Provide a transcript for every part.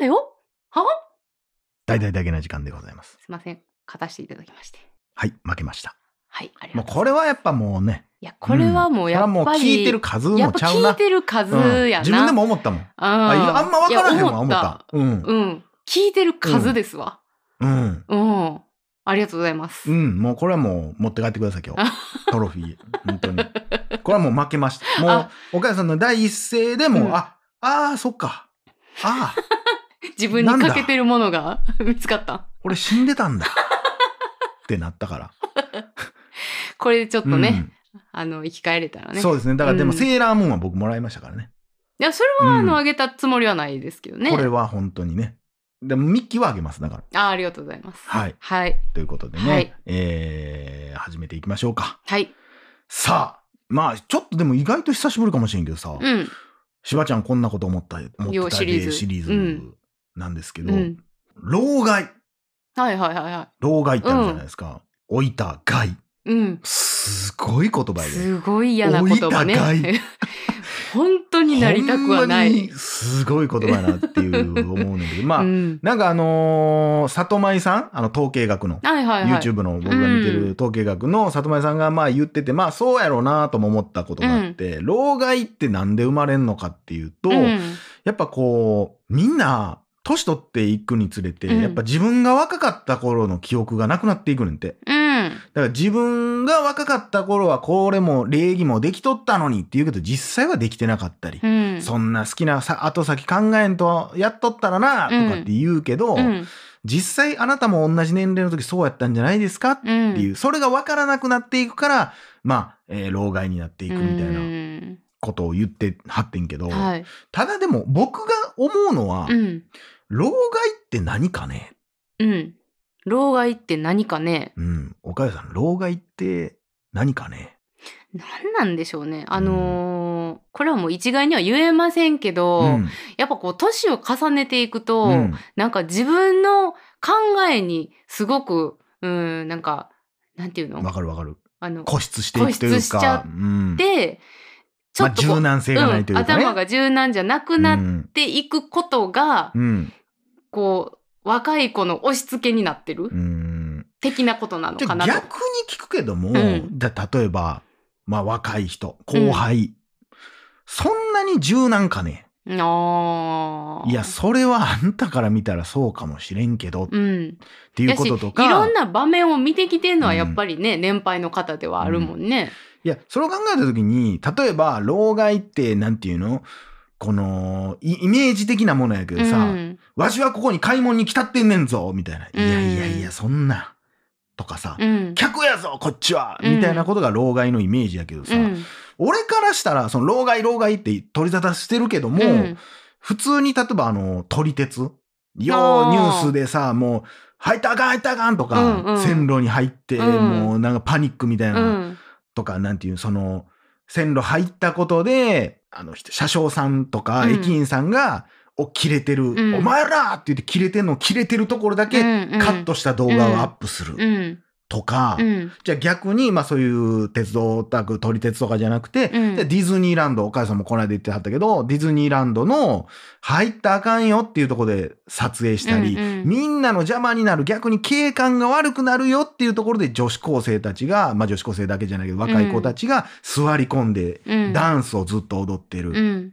だよは？大々だけな時間でございます。すいません。勝たせていただきまして。はい、負けました。はい、ありもうがとうこれはやっぱもうね。いや、これはもうやっぱり、これはもう聞いてる数やっぱもちゃうな。聞いてる数やな。うん自分でも思ったもん。あいやあんま分からへんわ、思った。うん。うん。聞いてる数ですわ。うん。うん。ありがとうございます。うん。もうこれはもう持って帰ってください、今日。トロフィー。本当に。これはもう負けました。もうあ、お母さんの第一声でもう、うんあ、ああ、そっか。ああ、自分にかけてるものが見つかった。俺死んでたんだ。ってなったから。これでちょっとね、うんあの、生き返れたらね。そうですね。だからでも、うんセーラームーンは僕もらいましたからね。いや、それは、あうんの、あげたつもりはないですけどね。これは本当にね。でも、ミッキーはあげます。だから。あありがとうございます。はい。はい。ということでね。はいえー、始めていきましょうか。はい。さあ、まあ、ちょっとでも意外と久しぶりかもしれんけどさ、うん。しばちゃんこんなこと思った、思ってたよシリーズでシリーズうんなんですけど、うん。老害。はいはいはいは老害ってあるじゃないですか。老いた害。い。うん。すごい言葉やで。すごい嫌な言葉ね老いた害。本当になりたくはない。すごい言葉やなっていう思うねんだけど、まあ、うん。なんかあのー里舞さん？あの統計学の、はいはいはい。YouTube の僕が見てる統計学の里舞さんがまあ言ってて、まあそうやろうなとも思ったことがあって、老害ってなんで生まれんのかっていうと、うんやっぱこう、みんな、年取っていくにつれて、うんやっぱ自分が若かった頃の記憶がなくなっていくねんて。うん。だから自分が若かった頃はこれも礼儀もできとったのにって言うけど実際はできてなかったり、うん。そんな好きなさ後先考えんとやっとったらなとかって言うけど、うん。実際あなたも同じ年齢の時そうやったんじゃないですかってうん。いう、それが分からなくなっていくから、まあ、えー老害になっていくみたいなな。ことを言ってはってんけど、はい。ただでも僕が思うのは、うん。老害って何かね？うん。老害って何かね、うん。岡谷さん、老害って何かね？何なんでしょうね。あのーこれはもう一概には言えませんけど、うん。やっぱこう、年を重ねていくと、うんなんか自分の考えにすごく、うん、なんか、なんていうの？わかるわかる。あの、固執していくという固執しちゃか、うん。で、ちょまあ、っとこう、柔軟性がないというかね。うん、頭が柔軟じゃなくなっうんていくことが、うん。こう、若い子の押し付けになってる、うん。的なことなのかなと。逆に聞くけども、うんだ例えば、まあ若い人、後輩、そんなに柔軟かねいや、それはあんたから見たらそうかもしれんけど、っうん。ていうこととか。いろんな場面を見てきてるのはうんやっぱりね、年配の方ではあるもんね。いや、それを考えたときに、例えば、老害って、なんていうの？このイ、イメージ的なものやけどさ、うん。わしはここに買い物に来たってんねんぞみたいな。いうん。やいやいや、そんな。とかさ、うん。客やぞこっちは、うん。みたいなことが老害のイメージやけどさ、うん。俺からしたら、その老害老害って取り沙汰してるけども、うん。普通に例えばあの、撮り鉄？ようニュースでさ、もう、入ったらあかん入ったらあかんとか、うんうん。線路に入って、うん。もうなんかパニックみたいな、うんとか、なんていう、その、線路入ったことで、あの、車掌さんとかうん。駅員さんが、お、切れてる、ん。お前らって言って切れてんの、切れてるところだけ、カットした動画をアップする。うんとか、うんじゃあ逆に、まあそういう鉄道オタク、撮り鉄とかじゃなくて、うんじゃあディズニーランド、お母さんもこの間言ってはったけど、ディズニーランドの入ったらあかんよっていうところで撮影したり、うんうんみんなの邪魔になる、逆に景観が悪くなるよっていうところで女子高生たちが、まあ女子高生だけじゃないけど、若い子たちが座り込んで、うんダンスをずっと踊ってる。うん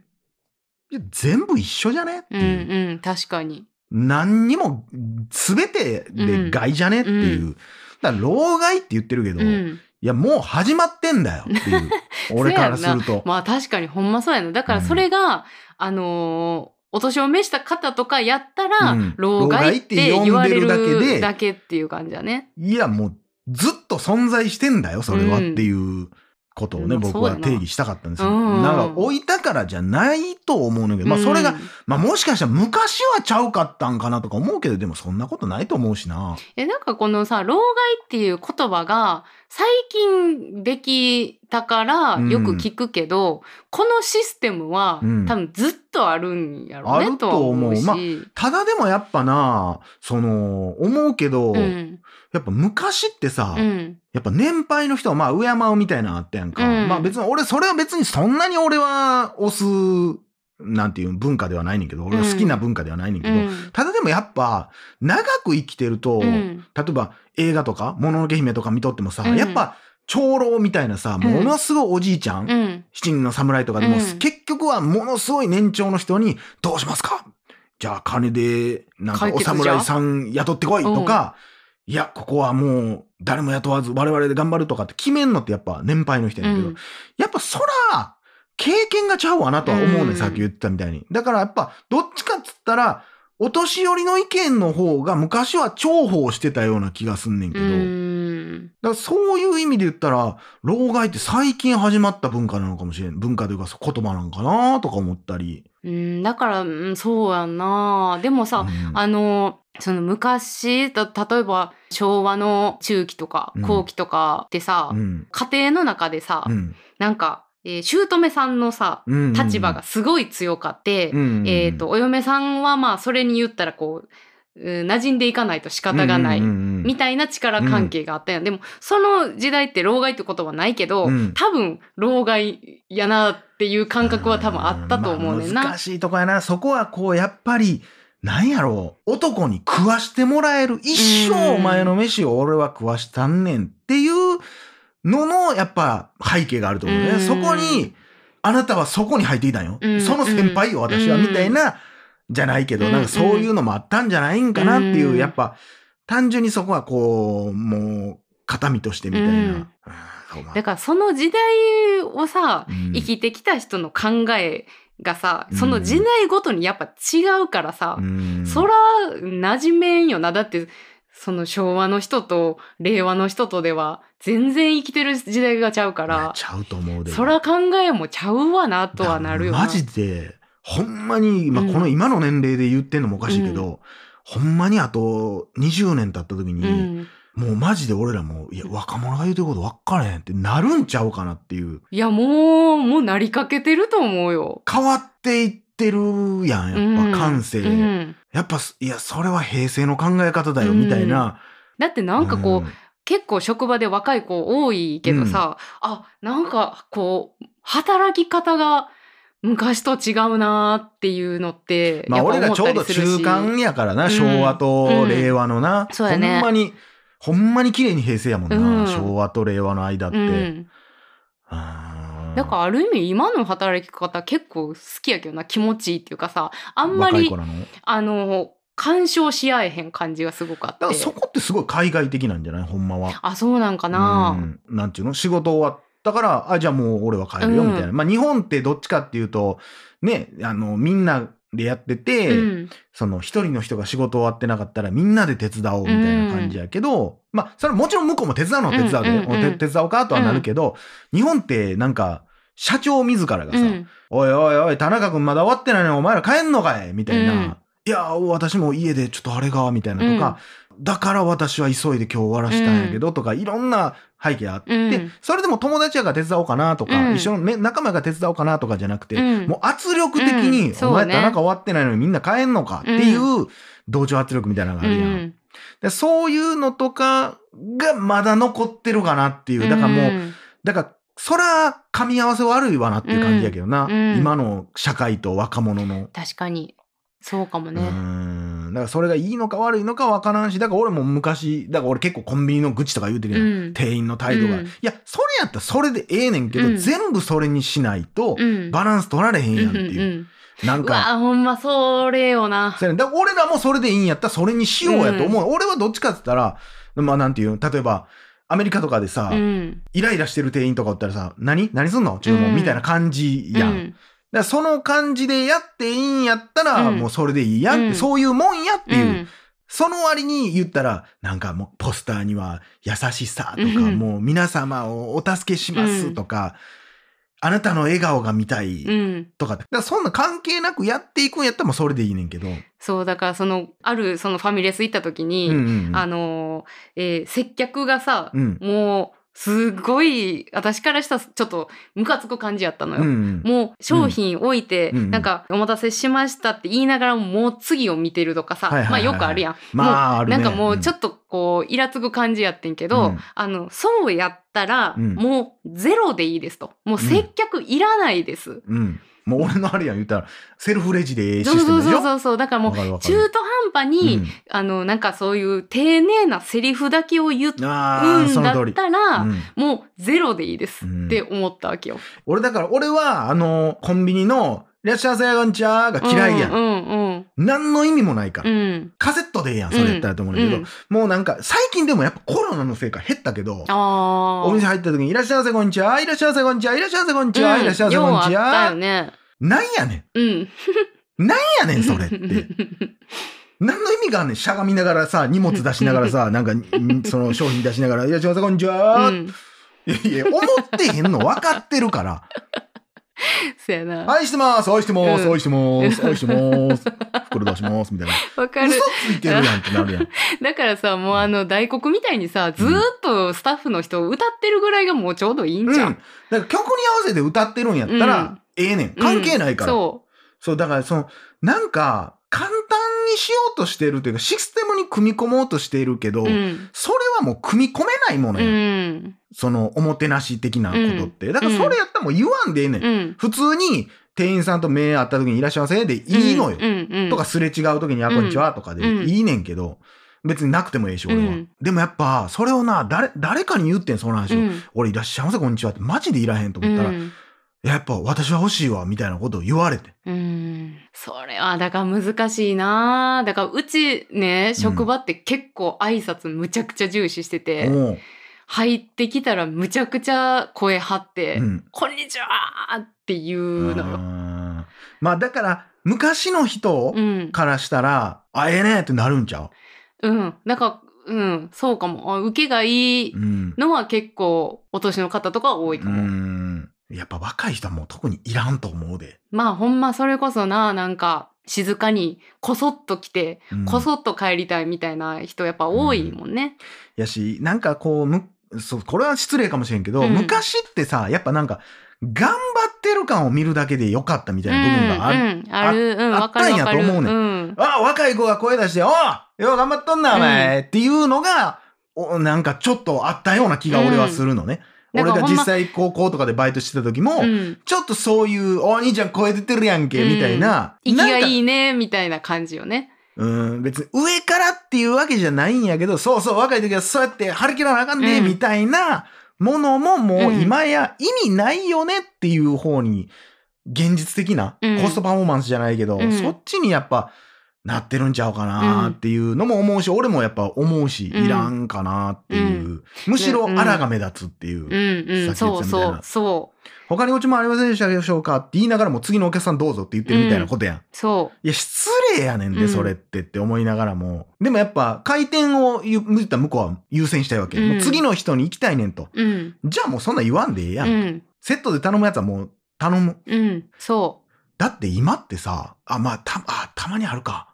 全部一緒じゃねってうんいう。うん確かに。何にも、全てで害じゃねっていう。うんだから、老害って言ってるけど、うんいや、もう始まってんだよっていう。俺からすると。まあ確かにほんまそうやな。だからそれが、あのーお年を召した方とかやったら、うん老害って言われるだけでるだけっていう感じだね。いや、もうずっと存在してんだよ、それはっうんていうことをね、うん僕は定義したかったんですよ。うんなんか置いたからじゃないと思うんだけど、まあそれが、うんまあもしかしたら昔はちゃうかったんかなとか思うけど、でもそんなことないと思うしな。え、なんかこのさ、老害っていう言葉が最近できたからよく聞くけど、このシステムは、うん多分ずっとあるんやろうねととは思うし。まただでもやっぱな、その、思うけど、うん。やっぱ昔ってさ、うん。やっぱ年配の人はまあ敬うみたいなのあったやんか。うんまあ別に俺、それは別にそんなに俺は押すなんていう文化ではないねんけど、俺は好きな文化ではないねんけど、うん。ただでもやっぱ、長く生きてると、うん。例えば映画とか、もののけ姫とか見とってもさ、うん。やっぱ、長老みたいなさ、ものすごいおじいちゃん、うん。七人の侍とかでも、うん。結局はものすごい年長の人に、どうしますか？じゃあ金で、なんかお侍さん雇ってこいとか、いや、ここはもう誰も雇わず我々で頑張るとかって決めんのってやっぱ年配の人やねんけど、うん。やっぱそら、経験がちゃうわなとは思うね、うんん、さっき言ってたみたいに。だからやっぱ、どっちかっつったら、お年寄りの意見の方が昔は重宝してたような気がすんねんけど、うんだからそういう意味で言ったら、老害って最近始まった文化なのかもしれん。文化というか言葉なんかなとか思ったり。うんだから、うんそうやんなでもさ、うんあのその昔た例えば昭和の中期とかうん後期とかってさ、うん。家庭の中でさ、うん。なんか、えー姑さんのさうん。立場がすごい強かって、うん、えっ、と、お嫁さんはまあそれに言ったらこう、うん馴染んでいかないと仕方がない。みみたいな力関係があったやん。でも、その時代って老害ってことはないけど、うん多分、老害やなっていう感覚は多分あったと思うねんな。まあ難しいとこやな。そこはこう、やっぱり、なんやろう。男に食わしてもらえる。一生お前の飯を俺は食わしたんねんっていうのの、やっぱ背景があると思うね。うん。そこに、あなたはそこに入っていたんよ。うん。その先輩よ、私は、うんみたいな、じゃないけど、うん。なんかそういうのもあったんじゃないんかなっていう、うん。やっぱ、単純にそこはこう、もう、肩身としてみたいな。だからその時代をさ、うん。生きてきた人の考えがさ、うん。その時代ごとにやっぱ違うからさ、うん。そら馴染めんよな。だって、その昭和の人と令和の人とでは全然生きてる時代がちゃうから、ちゃうと思うで。そら考えもちゃうわなとはなるよな。マジで、ほんまに、まあ、うんこの今の年齢で言ってんのもおかしいけど、ほんまにあと20年経った時に、うん。もうマジで俺らも、いや、若者が言うてること分からへんってなるんちゃうかなっていう。いや、もう、もうなりかけてると思うよ。変わっていってるやん、やっぱ感性。うん。うんやっぱ、いや、それは平成の考え方だよ、みたいな。だってなんかこう、うん。結構職場で若い子多いけどさ、あ、なんかこう、働き方が昔と違うなっていうのって、まあ俺らちょうど中間やからな、うん。昭和と令和のな。そうやね。ほんまに、ほんまに綺麗に平成やもんな、うん。昭和と令和の間って。うん。あーだからある意味今の働き方結構好きやけどな、気持ちいいっていうかさ、あんまりあの、干渉し合えへん感じがすごくあって。だからそこってすごい海外的なんじゃない？ほんまは。あ、そうなんかな、うん。なんていうの？仕事終わったから、あ、じゃあもう俺は帰るよ、うん。みたいな。まあ日本ってどっちかっていうと、ね、あの、みんなでやってて、うん。その一人の人が仕事終わってなかったらみんなで手伝おうみたいな感じやけど、まあ、それはもちろん向こうも手伝うのは手伝うで、うんうんうん手手伝おうかとはなるけど、日本ってなんか、社長自らがさ、うん。おいおいおい、田中君まだ終わってないのにお前ら帰んのかい？みたいな。うん。いや、私も家でちょっとあれが、みたいなとか、だから私は急いで今日終わらしたんやけど、とか、いろんな背景あって、うん。それでも友達やから手伝おうかなとか、うん。一緒の、ね、仲間やから手伝おうかなとかじゃなくて、うん。もう圧力的うに、お前田中終わってないのにみんな帰んのかっていう同調圧力みたいなのがあるやん。うん。でそういうのとかがまだ残ってるかなっていう。だからもう、ん。だから、そら、噛み合わせ悪いわなっていう感じやけどな。うんうん今の社会と若者の。確かに。そうかもうね。ん。だからそれがいいのか悪いのかわからんし、だから俺も昔、だから俺結構コンビニの愚痴とか言うてるやん。うん店員の態度が。うんいや、それやったらそれでええねんけど、うん全部それにしないと、うん。バランス取られへんやんってうんいう。うんなんか、うわ、ほんまそれよな。そうやねだから俺らもそれでいいんやったらそれにしようやと思う。俺はどっちかって言ったら、まあなんていうの例えば、アメリカとかでさ、うん。イライラしてる店員とかおったらさ、何？何すんの？注文、うん。みたいな感じやん。うん。だからその感じでやっていいんやったら、うん。もうそれでいいやんって、うん。そういうもんやっていう。うん。その割に言ったら、なんかもうポスターには優しさとか、うん。もう皆様をお助けしますとか、あなたの笑顔が見たいうん。とか、だからそんな関係なくやっていくんやったらもうそれでいいねんけど。そう、だからその、あるそのファミレス行った時に、うんうんうん。あのー、えー接客がさ、うん。もう、すごい、私からしたらちょっとムカつく感じやったのよ。うんうん。もう商品置いて、うん。うんなんか、お待たせしましたって言いながらも、もう次を見てるとかさ、はいはいはいはい。まあよくあるやん。まああるね。なんかもうちょっとこうイラつく感じやってんけど、うん。あのそうやったら、うん。もうゼロでいいですと。もう接客いらないです、うん。もう俺のあれやん言ったら、セルフレジでそうそうそうそうだからもう中途半端に、うん。あのなんかそういう丁寧なセリフだけを言うんだっ。たら、うん。もうゼロでいいですうん。って思ったわけよ。俺だから、俺は、あの、コンビニの、いらっしゃいませ、こんにちはが嫌いやん。うんうん何の意味もないから。うん。うん。カセットでええやん、それやったらと思うんだけど、うんもうなんか、最近でもやっぱコロナのせいか減ったけど。お店入った時に、いらっしゃいませ、こんにちは、いらっしゃいませ、こんにちは、いらっしゃいませ、こんにちは、いらっしゃいませ、こんにちは。ね。なんやねうん。ん。なんやねん、それって。何の意味があんねん、しゃがみながらさ、荷物出しながらさ、なんか、んその商品出しながら、いらっしゃいませ、こんにちは。うん。いやいや、思ってへんの分かってるから。そやな。愛してます、愛してます、うん愛してます、愛してます。袋出します、みたいな。わかる嘘。ついてるやんってなるやん。だからさ、もうあの、大黒みたいにさ、ずーっとスタッフの人歌ってるぐらいがもうちょうどいいんうん。じゃん。だから曲に合わせて歌ってるんやったうんら、ええねん。関係ないから。うんそそう、だからその、なんか、簡単にしようとしてるというか、システムに組み込もうとしているけど、う。うん。それはもう組み込めないものうやん。ん。その、おもてなし的なことって。だからそれやったらもう言わんでええねん。うん。普通に、店員さんと目合った時にいらっしゃいませでいいのよ。とかすれ違う時に、あ、こんにちはとかでうんいいねんけど、別になくてもええし、俺は。うんでもやっぱ、それをな、誰、誰かに言ってん、その話を。うん。俺いらっしゃいませ、こんにちはってマジでいらへんと思ったら、うんやっぱ私は欲しいわ、みたいなことを言われて。うん。それは、だから難しいなだから、うちね、職場って結構挨拶むちゃくちゃ重視してて、もう、入ってきたらむちゃくちゃ声張って、うん。こんにちはって言うのよ。まあだから、昔の人うん。からしたら、あ、ええねってなるんちゃう？ん。なんか、うん、そうかも。あ受けがいいううん。のは結構、お年の方とか多いかうも。ん。やっぱ若い人はもう特にいらんと思うで。まあ、ほんまそれこそな、なんか、静かにこそっと来て、うんこそっと帰りたいみたいな人やっぱ多いもんね。やし、なんかこう、む、そう、これは失礼かもしれんけど、うん昔ってさ、やっぱなんか、頑張ってる感を見るだけでよかったみたいな部分がある。うん、うん、ある、うん、あったんやと思うねうん。あ、若い子が声出して、おうよう頑張っとんな、お前、っていうのが、おなんかちょっとあったような気が俺はするのね。うん俺が実際高校とかでバイトしてた時も、うん。ちょっとそういう、お兄ちゃん声出てるやんけ、みたいな。息がいいね、みたいな感じよね。うん、別に上からっていうわけじゃないんやけど、そうそう、若い時はそうやって張り切らなあかんね、うんみたいなものももううん今や意味ないよねっていう方に、現実的なうんコストパフォーマンスじゃないけど、うんそっちにやっぱなってるんちゃうかなっていうのも思うし、俺もやっぱ思うし、うんいらんかなっていう。うんむしろうんあらが目立つっていう。そうそう、そう、他にオチもありませんでしたでしょうかって言いながらも次のお客さんどうぞって言ってるみたいなことやん。そいや、失礼やねんで、うんそれってって思いながらも。でもやっぱ、回転を言言った向こうは優先したいわけ。うんもう次の人に行きたいねんと。う。うん、じゃあもうそんなん言わんでええや。うんん、セットで頼むやつはもう頼む。うん、そだって今ってさ、あ、まあ、た、あ、たまにあるか。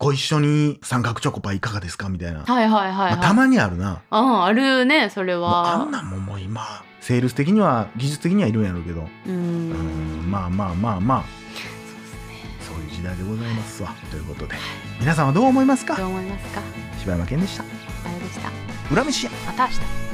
ご一緒に三角チョコパイいかがですか？みたいな。う。はいはいはい、はい。まあ、たまにあるな。ああるね、それもうあはん。なんももう今、セールス的には、技術的にはいるんやろうけど。う。うんん、まあまあまあまあ。そういう時代でございますわ。ということで。皆さんはどう思いますか？どう思いますか？柴山健でした。あれでした。裏飯屋。また明日。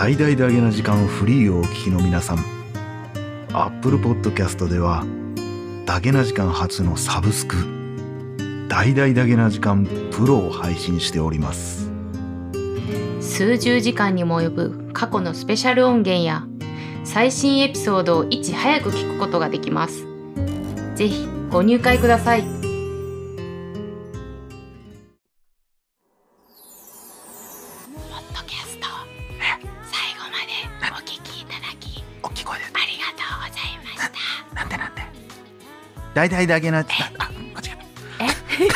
大々だけな時間フリーをお聞きの皆さん Apple Podcast ではだけな時間初のサブスク大々だけな時間プロを配信しております数十時間にも及ぶ過去のスペシャル音源や最新エピソードをいち早く聞くことができます。ぜひご入会ください。大きい声でありがとうございました。なんて。なんて大々だけなあ間違え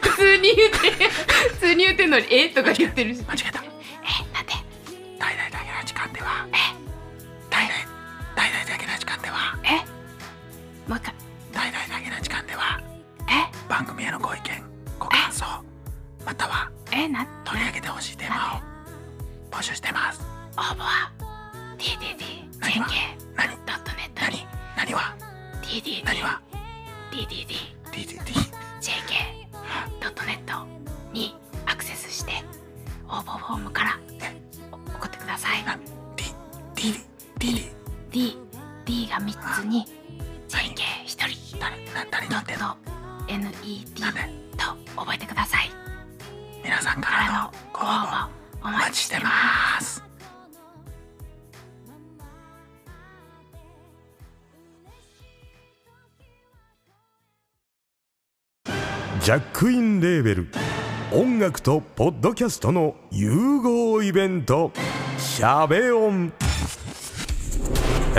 普通に言って普通に言ってんのにえ？とか言ってるし。た間違えた D D D D が3つに JK1 人誰な誰ドなんてんの？ット NET なんで？と覚えてください。皆さんかかららののご応募募おお待ちしてます。ジャックインレーベル。音楽とポッドキャストの融合イベント「シャベオン」「